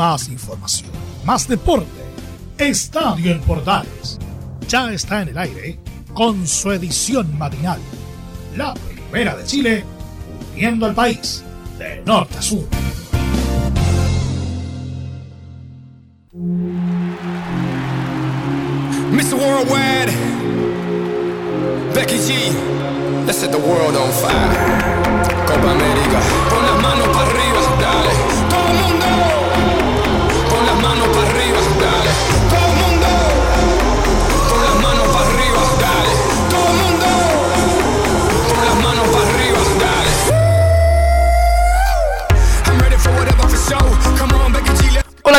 más información, más deporte. Estadio en Portales ya está en el aire con su edición matinal. La primera de Chile, uniendo al país de norte a sur. Mr. Worldwide, Becky G, let's set the world on fire. Copa América, pon las manos para arriba,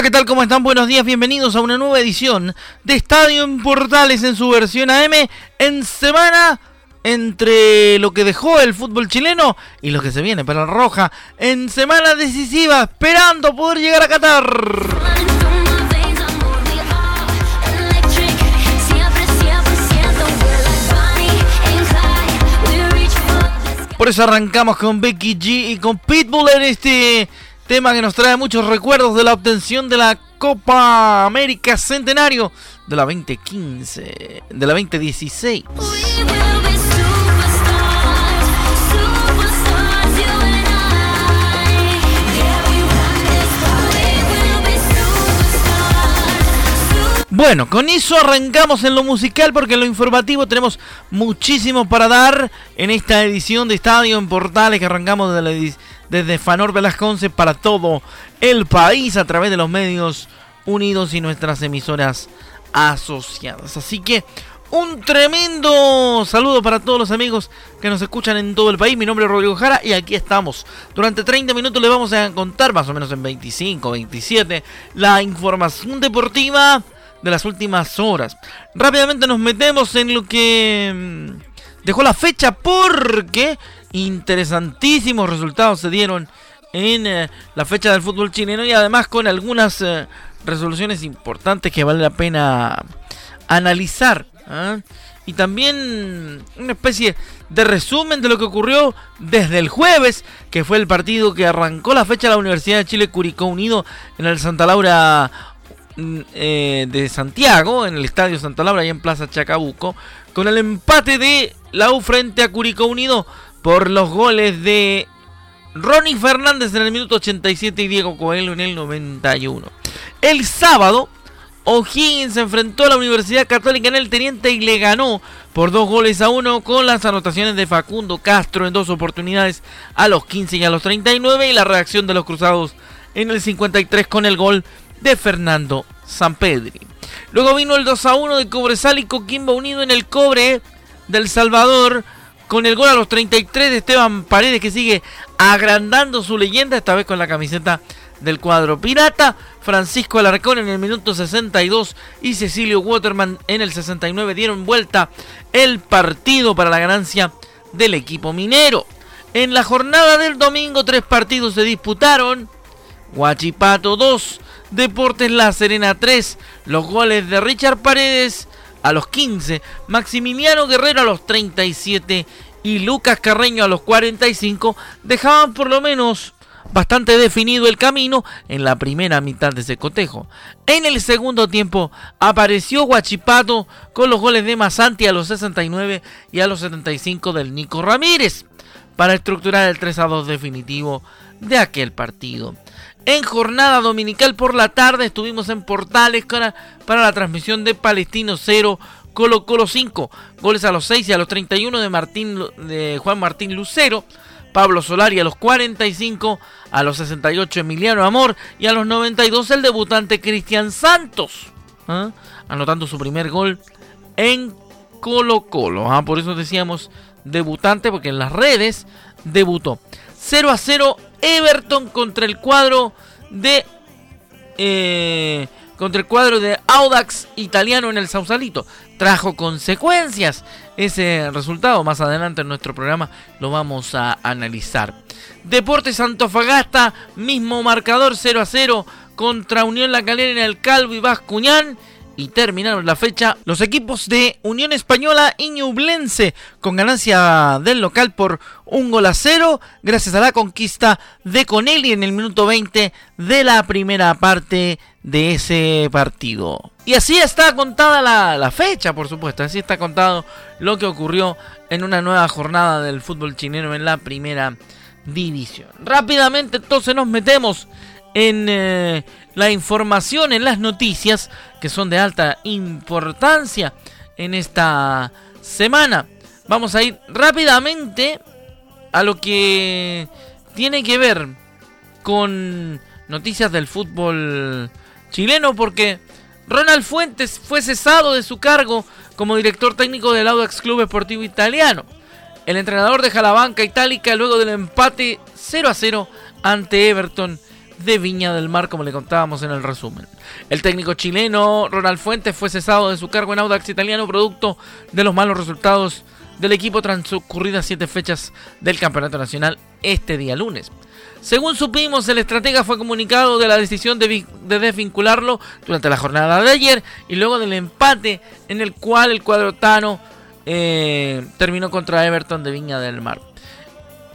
¿qué tal? ¿Cómo están? Buenos días, bienvenidos a una nueva edición de Estadio en Portales en su versión AM en semana entre lo que dejó el fútbol chileno y lo que se viene para la Roja en semana decisiva, esperando poder llegar a Qatar. Por eso arrancamos con Becky G y con Pitbull en este tema que nos trae muchos recuerdos de la obtención de la Copa América Centenario de la 2015, de la 2016. Bueno, con eso arrancamos en lo musical porque en lo informativo tenemos muchísimo para dar en esta edición de Estadio en Portales que arrancamos desde, la edi- desde Fanor Velasconce para todo el país a través de los medios unidos y nuestras emisoras asociadas. Así que un tremendo saludo para todos los amigos que nos escuchan en todo el país. Mi nombre es Rodrigo Jara y aquí estamos. Durante 30 minutos les vamos a contar, más o menos en 25, 27, la información deportiva de las últimas horas. Rápidamente nos metemos en lo que mm, dejó la fecha porque interesantísimos resultados se dieron en eh, la fecha del fútbol chileno y además con algunas eh, resoluciones importantes que vale la pena analizar. ¿ah? Y también una especie de resumen de lo que ocurrió desde el jueves, que fue el partido que arrancó la fecha de la Universidad de Chile Curicó Unido en el Santa Laura mm, eh, de Santiago, en el Estadio Santa Laura y en Plaza Chacabuco, con el empate de la U frente a Curicó Unido por los goles de Ronnie Fernández en el minuto 87 y Diego Coelho en el 91. El sábado, O'Higgins se enfrentó a la Universidad Católica en el Teniente y le ganó por dos goles a uno con las anotaciones de Facundo Castro en dos oportunidades a los 15 y a los 39 y la reacción de los cruzados en el 53 con el gol de Fernando Sampedri. Luego vino el 2 a 1 de Cobresal y Coquimbo Unido en el cobre del Salvador con el gol a los 33 de Esteban Paredes que sigue agrandando su leyenda, esta vez con la camiseta del cuadro pirata. Francisco Alarcón en el minuto 62 y Cecilio Waterman en el 69 dieron vuelta el partido para la ganancia del equipo minero. En la jornada del domingo tres partidos se disputaron. Huachipato 2, Deportes La Serena 3, los goles de Richard Paredes a los 15, Maximiliano Guerrero a los 37 y Lucas Carreño a los 45 dejaban por lo menos bastante definido el camino en la primera mitad de ese cotejo. En el segundo tiempo apareció Huachipato con los goles de Masanti a los 69 y a los 75 del Nico Ramírez para estructurar el 3 a 2 definitivo de aquel partido. En jornada dominical por la tarde estuvimos en Portales para, para la transmisión de Palestino 0, Colo Colo 5, goles a los 6 y a los 31 de, Martín, de Juan Martín Lucero, Pablo Solari a los 45, a los 68 Emiliano Amor y a los 92 el debutante Cristian Santos, ¿ah? anotando su primer gol en Colo Colo. ¿ah? Por eso decíamos debutante, porque en las redes debutó. 0 a 0 Everton contra el cuadro de eh, contra el cuadro de Audax italiano en el Sausalito. Trajo consecuencias ese resultado. Más adelante en nuestro programa lo vamos a analizar. Deportes Antofagasta, mismo marcador 0 a 0 contra Unión La Calera en el Calvo y Bascuñán. Y terminaron la fecha los equipos de Unión Española y Ñublense con ganancia del local por un gol a cero gracias a la conquista de Conelli en el minuto 20 de la primera parte de ese partido. Y así está contada la, la fecha, por supuesto, así está contado lo que ocurrió en una nueva jornada del fútbol chileno en la primera división. Rápidamente entonces nos metemos en eh, la información, en las noticias que son de alta importancia en esta semana. Vamos a ir rápidamente a lo que tiene que ver con noticias del fútbol chileno porque Ronald Fuentes fue cesado de su cargo como director técnico del Audax Club Esportivo Italiano. El entrenador deja la banca itálica luego del empate 0 a 0 ante Everton de Viña del Mar, como le contábamos en el resumen. El técnico chileno Ronald Fuentes fue cesado de su cargo en Audax Italiano producto de los malos resultados del equipo transcurridas siete fechas del Campeonato Nacional este día lunes. Según supimos, el estratega fue comunicado de la decisión de, desvincularlo durante la jornada de ayer y luego del empate en el cual el cuadro Tano eh, terminó contra Everton de Viña del Mar.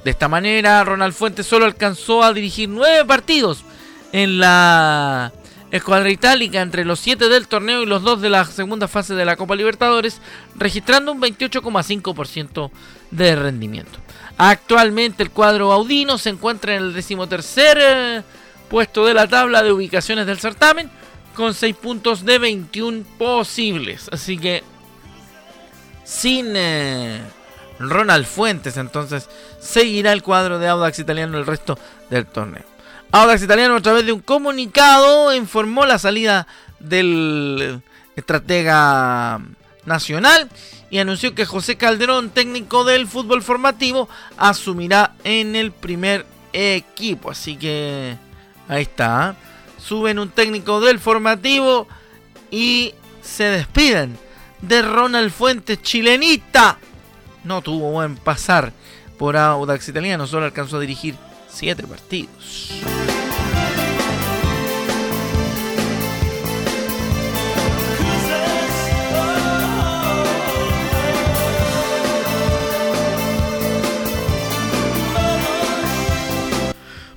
De esta manera, Ronald Fuentes solo alcanzó a dirigir nueve partidos en la escuadra itálica entre los siete del torneo y los dos de la segunda fase de la Copa Libertadores, registrando un 28,5% de rendimiento. Actualmente el cuadro Audino se encuentra en el decimotercer eh, puesto de la tabla de ubicaciones del certamen, con 6 puntos de 21 posibles. Así que sin eh, Ronald Fuentes, entonces seguirá el cuadro de Audax Italiano el resto del torneo. Audax Italiano a través de un comunicado informó la salida del estratega nacional y anunció que José Calderón, técnico del fútbol formativo, asumirá en el primer equipo. Así que ahí está. ¿eh? Suben un técnico del formativo y se despiden de Ronald Fuentes, chilenita no tuvo buen pasar por Audax Italiano, solo alcanzó a dirigir 7 partidos.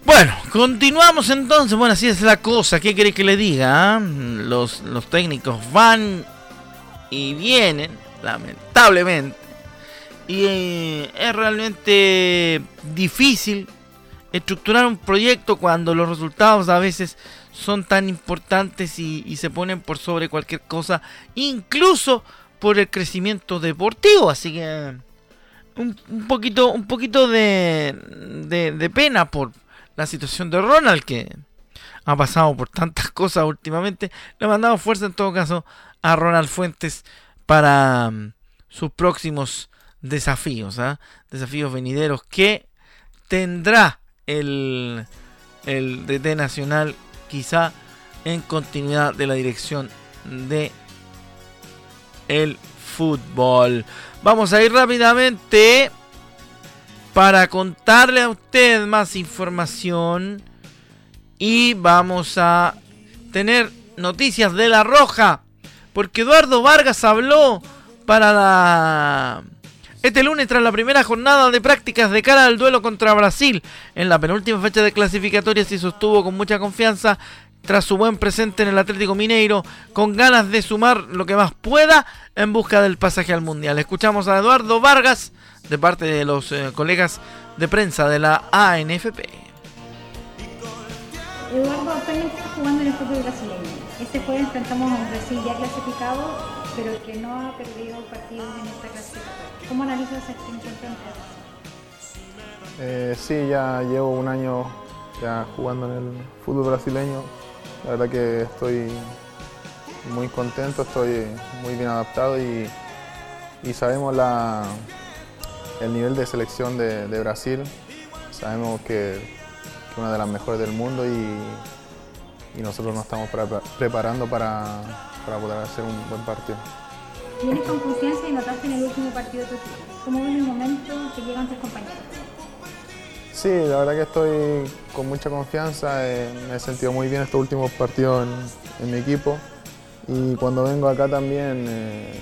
Bueno, continuamos entonces. Bueno, así es la cosa. ¿Qué quiere que le diga? Ah? Los, los técnicos van y vienen, lamentablemente. Y eh, es realmente difícil estructurar un proyecto cuando los resultados a veces son tan importantes y, se ponen por sobre cualquier cosa, incluso por el crecimiento deportivo. Así que un, poquito, un poquito de, de, pena por la situación de Ronald, que ha pasado por tantas cosas últimamente. Le mandamos fuerza en todo caso a Ronald Fuentes para mm, sus próximos desafíos, ¿ah? desafíos venideros que tendrá el, el DT Nacional quizá en continuidad de la dirección de el fútbol. Vamos a ir rápidamente para contarle a usted más información y vamos a tener noticias de la Roja porque Eduardo Vargas habló para la este lunes, tras la primera jornada de prácticas de cara al duelo contra Brasil, en la penúltima fecha de clasificatoria se sostuvo con mucha confianza tras su buen presente en el Atlético Mineiro, con ganas de sumar lo que más pueda en busca del pasaje al Mundial. Escuchamos a Eduardo Vargas de parte de los eh, colegas de prensa de la ANFP. Eduardo actualmente está jugando en el fútbol brasileño. Este jueves enfrentamos a un Brasil ya clasificado, pero que no ha perdido partidos en esta clasificación. ¿Cómo analizas esa experiencia eh, Sí, ya llevo un año ya jugando en el fútbol brasileño. La verdad que estoy muy contento, estoy muy bien adaptado y, sabemos la, el nivel de selección de, Brasil. Sabemos que es una de las mejores del mundo y, nosotros nos estamos preparando para, para poder hacer un buen partido. Vienes con confianza y notaste en el último partido de tu equipo. ¿Cómo ven el momento que llegan tus compañeros? Sí, la verdad que estoy con mucha confianza. Eh, me he sentido muy bien estos últimos partidos en, mi equipo. Y cuando vengo acá también eh,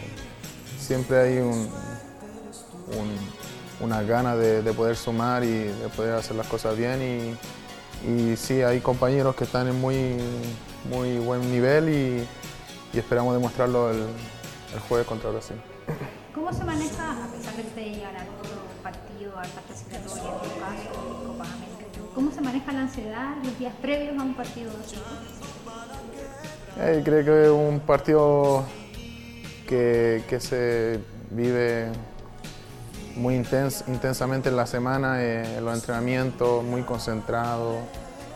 siempre hay un, una ganas de, poder sumar y de poder hacer las cosas bien. Y, y sí, hay compañeros que están en muy, muy buen nivel y, esperamos demostrarlo el, el, jueves contra Brasil. ¿Cómo se maneja, a pesar de que llegar a otro partido, al en tu caso, Copa América, cómo se maneja la ansiedad los días previos a un partido así? Eh, creo que es un partido que, que se vive muy intensamente en la semana, eh, en los entrenamientos, muy concentrado,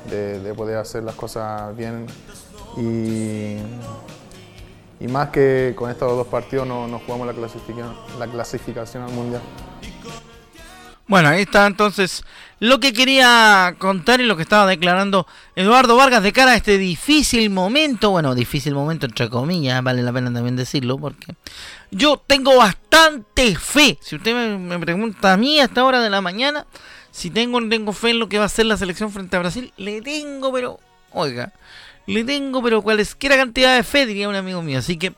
de, poder hacer las cosas bien. Y, y, más que con estos dos partidos no, no jugamos la clasificación, la clasificación al Mundial. Bueno, ahí está entonces lo que quería contar y lo que estaba declarando Eduardo Vargas de cara a este difícil momento. Bueno, difícil momento entre comillas, vale la pena también decirlo, porque yo tengo bastante fe. Si usted me, pregunta a mí a esta hora de la mañana, si tengo o no tengo fe en lo que va a hacer la selección frente a Brasil, le tengo, pero, oiga, le tengo, pero cualesquiera cantidad de fe, diría un amigo mío. Así que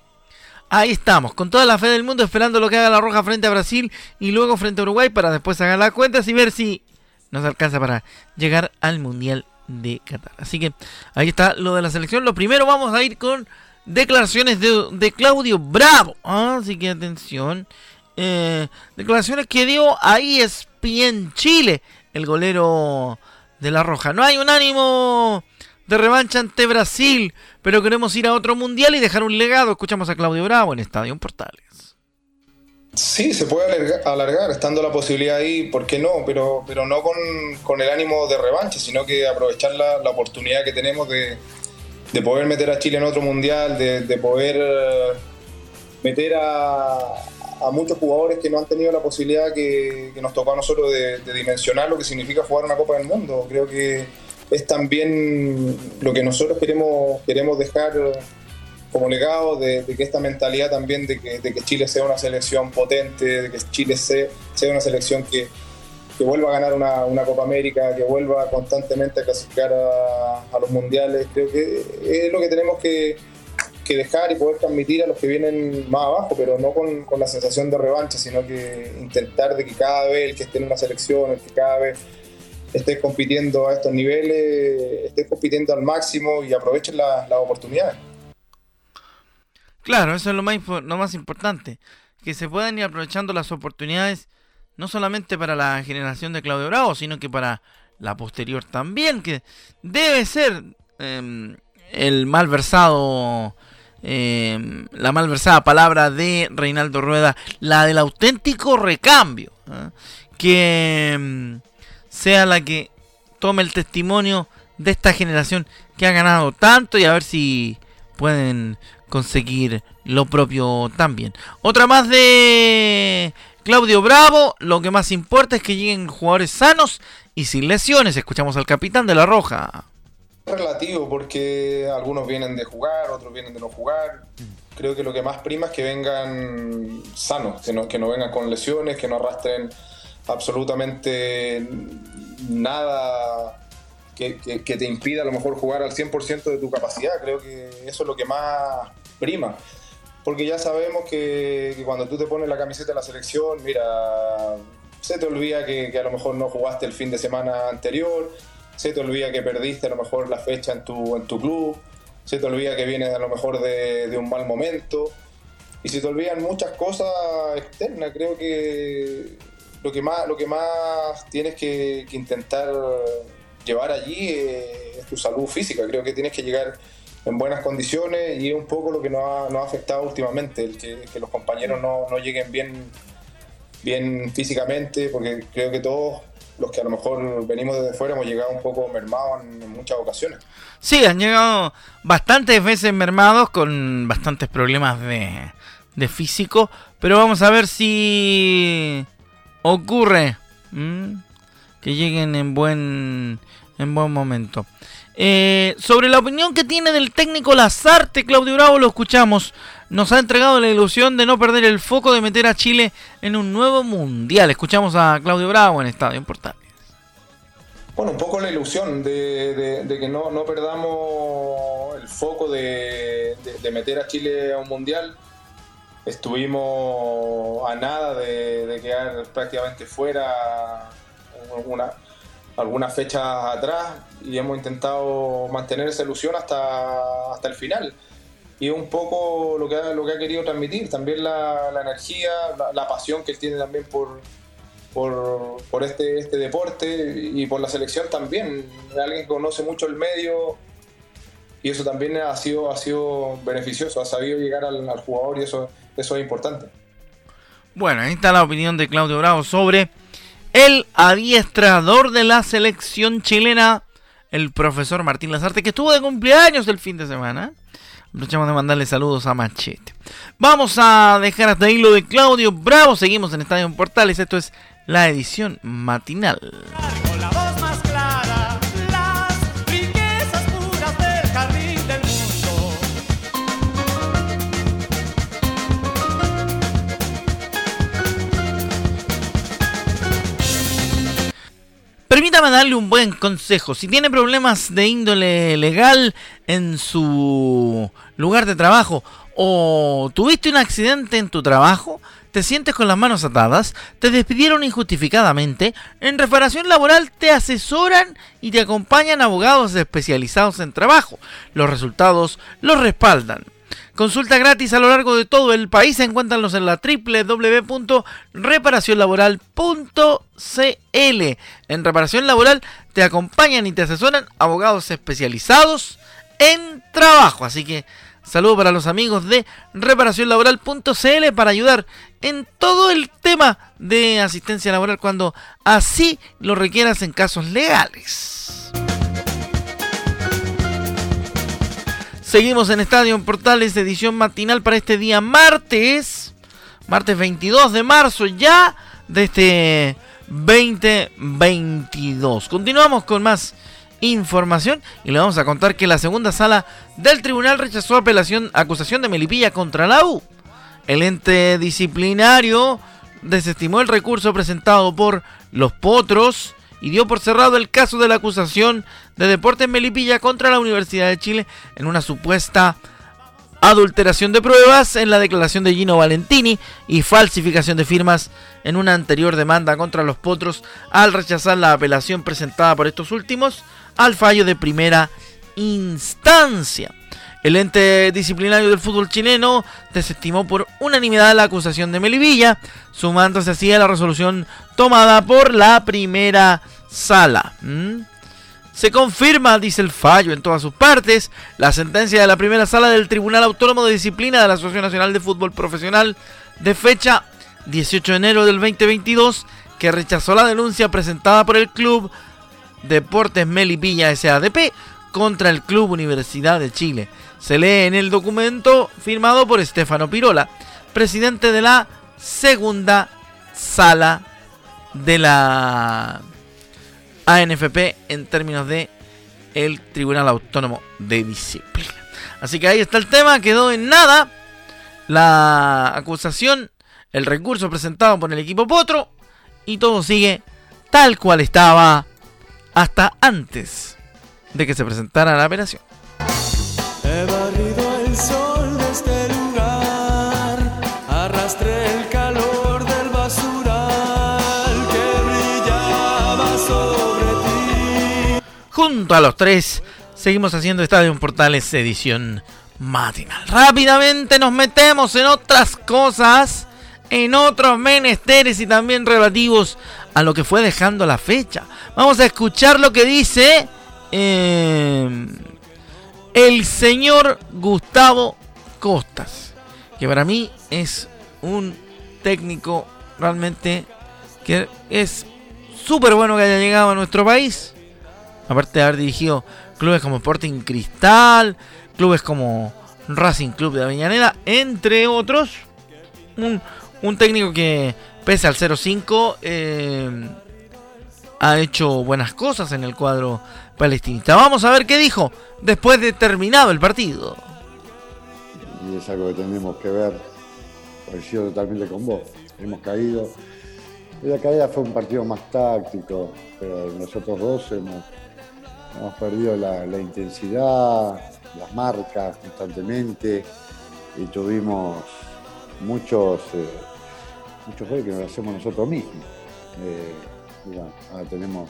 Ahí estamos, con toda la fe del mundo, esperando lo que haga la Roja frente a Brasil y luego frente a Uruguay para después hacer las cuentas y ver si nos alcanza para llegar al Mundial de Qatar. Así que ahí está lo de la selección. Lo primero vamos a ir con declaraciones de, Claudio Bravo. Así que atención. Eh, declaraciones que dio ahí ESPN Chile, el golero de la Roja. No hay un ánimo de revancha ante Brasil, pero queremos ir a otro mundial y dejar un legado. Escuchamos a Claudio Bravo en Estadio Portales. Sí, se puede alargar, estando la posibilidad ahí, ¿por qué no? Pero, pero no con, el ánimo de revancha, sino que aprovechar la, oportunidad que tenemos de, poder meter a Chile en otro mundial, de, poder eh, meter a, muchos jugadores que no han tenido la posibilidad que, que nos tocó a nosotros de, dimensionar lo que significa jugar una Copa del Mundo. Creo que es también lo que nosotros queremos, queremos dejar como legado de, que esta mentalidad también de que, Chile sea una selección potente, de que Chile sea, sea una selección que, vuelva a ganar una, Copa América, que vuelva constantemente a clasificar a, los mundiales. Creo que es lo que tenemos que, dejar y poder transmitir a los que vienen más abajo, pero no con, con, la sensación de revancha, sino que intentar de que cada vez el que esté en una selección, el que cada vez estés compitiendo a estos niveles, estés compitiendo al máximo y aprovechen las oportunidades. Claro, eso es lo más, lo más importante, que se puedan ir aprovechando las oportunidades no solamente para la generación de Claudio Bravo, sino que para la posterior también, que debe ser em, el malversado, eh, la malversada palabra de Reinaldo Rueda, la del auténtico recambio, ¿eh? que em, sea la que tome el testimonio de esta generación que ha ganado tanto y a ver si pueden conseguir lo propio también. Otra más de Claudio Bravo, lo que más importa es que lleguen jugadores sanos y sin lesiones. Escuchamos al capitán de la Roja. Relativo porque algunos vienen de jugar, otros vienen de no jugar. Creo que lo que más prima es que vengan sanos, que no, que no vengan con lesiones, que no arrastren absolutamente nada que, te impida a lo mejor jugar al 100% de tu capacidad. Creo que eso es lo que más prima. Porque ya sabemos que, cuando tú te pones la camiseta de la selección, mira, se te olvida que, a lo mejor no jugaste el fin de semana anterior, se te olvida que perdiste a lo mejor la fecha en tu, en tu club, se te olvida que vienes a lo mejor de, un mal momento y se te olvidan muchas cosas externas. Creo que lo que más, lo que más tienes que, intentar llevar allí eh, es tu salud física. Creo que tienes que llegar en buenas condiciones y es un poco lo que nos ha, afectado últimamente, el que, los compañeros no, lleguen bien, bien físicamente, porque creo que todos los que a lo mejor venimos desde fuera hemos llegado un poco mermados en, muchas ocasiones. Sí, han llegado bastantes veces mermados con bastantes problemas de, de físico, pero vamos a ver si ocurre que lleguen en buen en buen momento. Eh, sobre la opinión que tiene del técnico Lazarte, Claudio Bravo, lo escuchamos. Nos ha entregado la ilusión de no perder el foco de meter a Chile en un nuevo mundial. Escuchamos a Claudio Bravo en Estadio Portales. Bueno, un poco la ilusión de, que no, no, perdamos el foco de meter a Chile a un mundial. Estuvimos a nada de, quedar prácticamente fuera alguna, algunas fechas atrás y hemos intentado mantener esa ilusión hasta, hasta el final. Y un poco lo que ha, lo que ha querido transmitir, también la, energía, la, pasión que él tiene también por, por, este, este deporte y por la selección también. Alguien que conoce mucho el medio y eso también ha sido, ha sido beneficioso, ha sabido llegar al, al jugador y eso eso es importante. Bueno, ahí está la opinión de Claudio Bravo sobre el adiestrador de la selección chilena, el profesor Martín Lazarte, que estuvo de cumpleaños el fin de semana. Aprovechamos de mandarle saludos a Machete. Vamos a dejar hasta ahí lo de Claudio Bravo. Seguimos en Estadio Portales. Esto es la edición matinal. Permítame darle un buen consejo. Si tiene problemas de índole legal en su lugar de trabajo o tuviste un accidente en tu trabajo, te sientes con las manos atadas, te despidieron injustificadamente, en reparación laboral te asesoran y te acompañan abogados especializados en trabajo. Los resultados los respaldan. Consulta gratis a lo largo de todo el país. Encuéntralos en la www.reparacionlaboral.cl. En reparación laboral te acompañan y te asesoran abogados especializados en trabajo. Así que saludo para los amigos de reparacionlaboral.cl para ayudar en todo el tema de asistencia laboral cuando así lo requieras en casos legales. Seguimos en Estadio Portales, edición matinal para este día martes, martes 22 de marzo ya de este 2022. Continuamos con más información y le vamos a contar que la segunda sala del tribunal rechazó apelación, acusación de Melipilla contra la U. El ente disciplinario desestimó el recurso presentado por los Potros y dio por cerrado el caso de la acusación de Deportes Melipilla contra la Universidad de Chile en una supuesta adulteración de pruebas en la declaración de Gino Valentini y falsificación de firmas en una anterior demanda contra los potros al rechazar la apelación presentada por estos últimos al fallo de primera instancia. El ente disciplinario del fútbol chileno desestimó por unanimidad la acusación de Melipilla, sumándose así a la resolución tomada por la primera sala. Se confirma, dice el fallo en todas sus partes, la sentencia de la primera sala del Tribunal Autónomo de Disciplina de la Asociación Nacional de Fútbol Profesional de fecha 18 de enero del 2022, que rechazó la denuncia presentada por el club Deportes Melipilla SADP contra el Club Universidad de Chile se lee en el documento firmado por Estefano Pirola, presidente de la segunda sala de la ANFP en términos de el Tribunal Autónomo de Disciplina. Así que ahí está el tema, quedó en nada la acusación, el recurso presentado por el equipo Potro y todo sigue tal cual estaba hasta antes de que se presentara la operación. He Junto a los tres, seguimos haciendo Estadio Portales edición matinal. Rápidamente nos metemos en otras cosas, en otros menesteres y también relativos a lo que fue dejando la fecha. Vamos a escuchar lo que dice. Eh, el señor Gustavo Costas, que para mí es un técnico realmente que es súper bueno que haya llegado a nuestro país. Aparte de haber dirigido clubes como Sporting Cristal, clubes como Racing Club de Avellaneda, entre otros. Un, técnico que, pese al 0-5, eh, ha hecho buenas cosas en el cuadro palestinista. Vamos a ver qué dijo después de terminado el partido. Y es algo que tenemos que ver, coincido totalmente con vos. Hemos caído. La caída fue un partido más táctico, pero nosotros dos hemos, hemos perdido la, intensidad, las marcas constantemente y tuvimos muchos, eh, muchos goles que nos hacemos nosotros mismos. Eh, ahora tenemos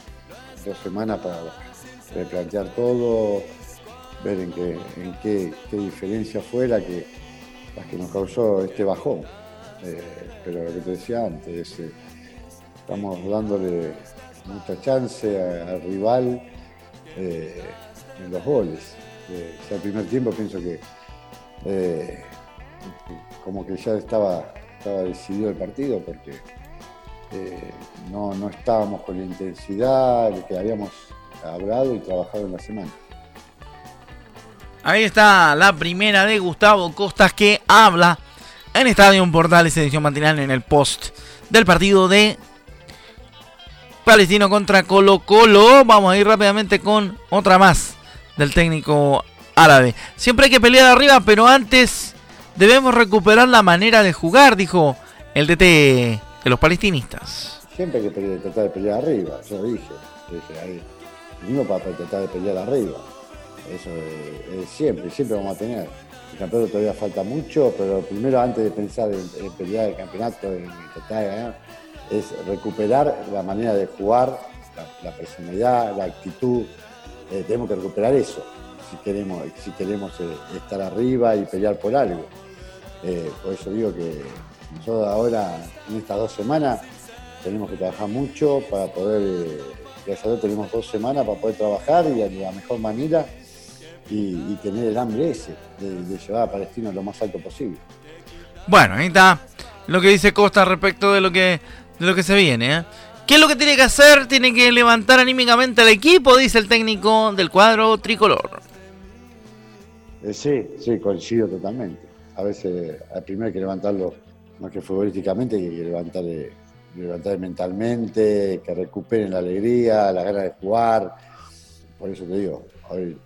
dos semanas para replantear todo, ver en qué, en qué, diferencia fue la que, nos causó este bajón. Eh, pero lo que te decía antes, estamos dándole mucha chance al rival en los goles. el primer tiempo pienso que como que ya estaba, estaba decidido el partido porque eh, no, estábamos con la intensidad que habíamos hablado y trabajado en la semana. Ahí está la primera de Gustavo Costas que habla en Estadio Portales edición matinal en el post del partido de Palestino contra Colo Colo. Vamos a ir rápidamente con otra más del técnico árabe. Siempre hay que pelear arriba, pero antes Debemos recuperar la manera de jugar, dijo el DT de los palestinistas. Siempre hay que tratar de pelear arriba, yo dije. dije ahí, venimos para tratar de pelear arriba. Eso es, siempre, siempre vamos a tener. El campeonato todavía falta mucho, pero primero antes de pensar en, pelear el campeonato, en tratar de ganar, es recuperar la manera de jugar, la, personalidad, la actitud. Eh, tenemos que recuperar eso si queremos, si queremos eh, estar arriba y pelear por algo. Eh, por eso digo que nosotros ahora, en estas dos semanas, tenemos que trabajar mucho para poder, gracias a Dios tenemos dos semanas para poder trabajar y de la mejor manera y, tener el hambre ese de, llevar a Palestino lo más alto posible. Bueno, ahí está lo que dice Costa respecto de lo que, de lo que se viene. ¿eh? ¿Qué es lo que tiene que hacer? Tiene que levantar anímicamente al equipo, dice el técnico del cuadro tricolor. sí, sí, coincido totalmente a veces al primero hay que levantarlo más que futbolísticamente, hay que levantar, levantar mentalmente, que recuperen la alegría, la ganas de jugar. Por eso te digo, hoy,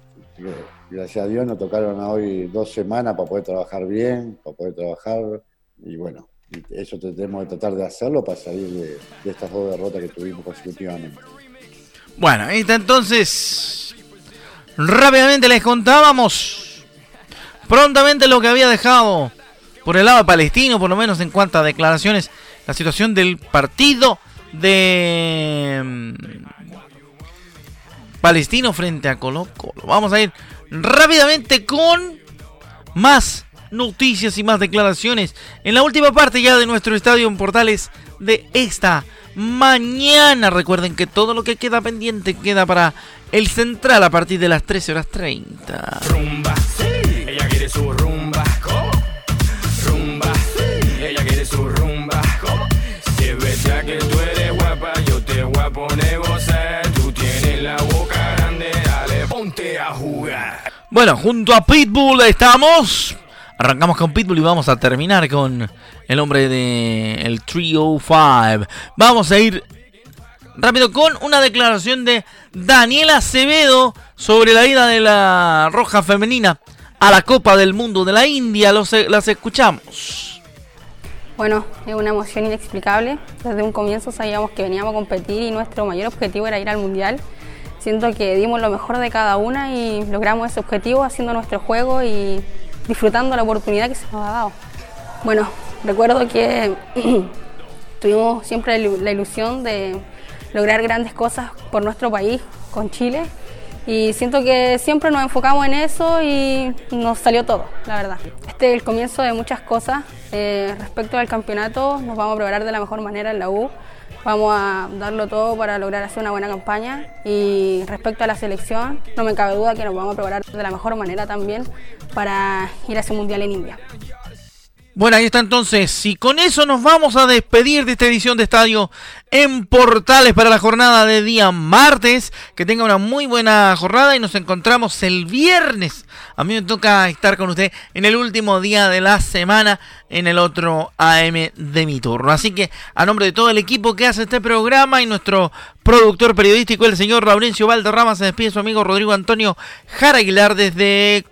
gracias a Dios nos tocaron hoy dos semanas para poder trabajar bien, para poder trabajar y bueno, eso tenemos que tratar de hacerlo para salir de, de estas dos derrotas que tuvimos consecutivamente. Bueno, entonces rápidamente les contábamos prontamente lo que había dejado por el lado palestino, por lo menos en cuanto a declaraciones, la situación del partido de mm, Palestino frente a Colo Colo. Vamos a ir rápidamente con más noticias y más declaraciones en la última parte ya de nuestro estadio en Portales de esta mañana. Recuerden que todo lo que queda pendiente queda para el central a partir de las 13 horas 30 su rumba. ¿Cómo? Rumba. Ella quiere su rumba. ¿Cómo? Si es verdad que tú eres guapa, yo te voy a poner gozar. Tú tienes la boca grande, dale, ponte a jugar. Bueno, junto a Pitbull estamos. Arrancamos con Pitbull y vamos a terminar con el hombre de el 305. Vamos a ir rápido con una declaración de Daniela Acevedo sobre la ida de la Roja Femenina a la Copa del Mundo de la India. Los, las escuchamos. Bueno, es una emoción inexplicable. Desde un comienzo sabíamos que veníamos a competir y nuestro mayor objetivo era ir al Mundial. Siento que dimos lo mejor de cada una y logramos ese objetivo haciendo nuestro juego y disfrutando la oportunidad que se nos ha dado. Bueno, recuerdo que tuvimos siempre la ilusión de lograr grandes cosas por nuestro país, con Chile, y siento que siempre nos enfocamos en eso y nos salió todo, la verdad. Este es el comienzo de muchas cosas. Eh, respecto al campeonato, nos vamos a preparar de la mejor manera en la U. Vamos a darlo todo para lograr hacer una buena campaña. Y respecto a la selección, no me cabe duda que nos vamos a preparar de la mejor manera también para ir a ese mundial en India. Bueno, ahí está entonces. Y con eso nos vamos a despedir de esta edición de Estadio en Portales para la jornada de día martes. Que tenga una muy buena jornada y nos encontramos el viernes. A mí me toca estar con usted en el último día de la semana en el otro AM de mi turno. Así que a nombre de todo el equipo que hace este programa y nuestro productor periodístico, el señor Laurencio Valderrama, se despide su amigo Rodrigo Antonio Jara Aguilar desde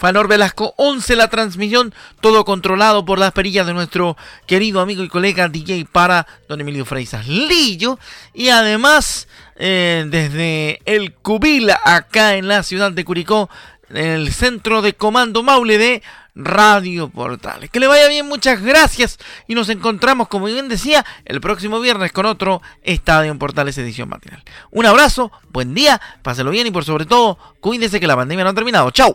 Fanor Velasco 11 la transmisión, todo controlado por las perillas de nuestro querido amigo y colega DJ para don Emilio Freisas Lillo. Y además, eh, desde el Cubil, acá en la ciudad de Curicó, en el centro de comando Maule de Radio Portales. Que le vaya bien, muchas gracias y nos encontramos, como bien decía, el próximo viernes con otro Estadio en Portales edición matinal. Un abrazo, buen día, páselo bien y por sobre todo, cuídese que la pandemia no ha terminado. ¡Chao!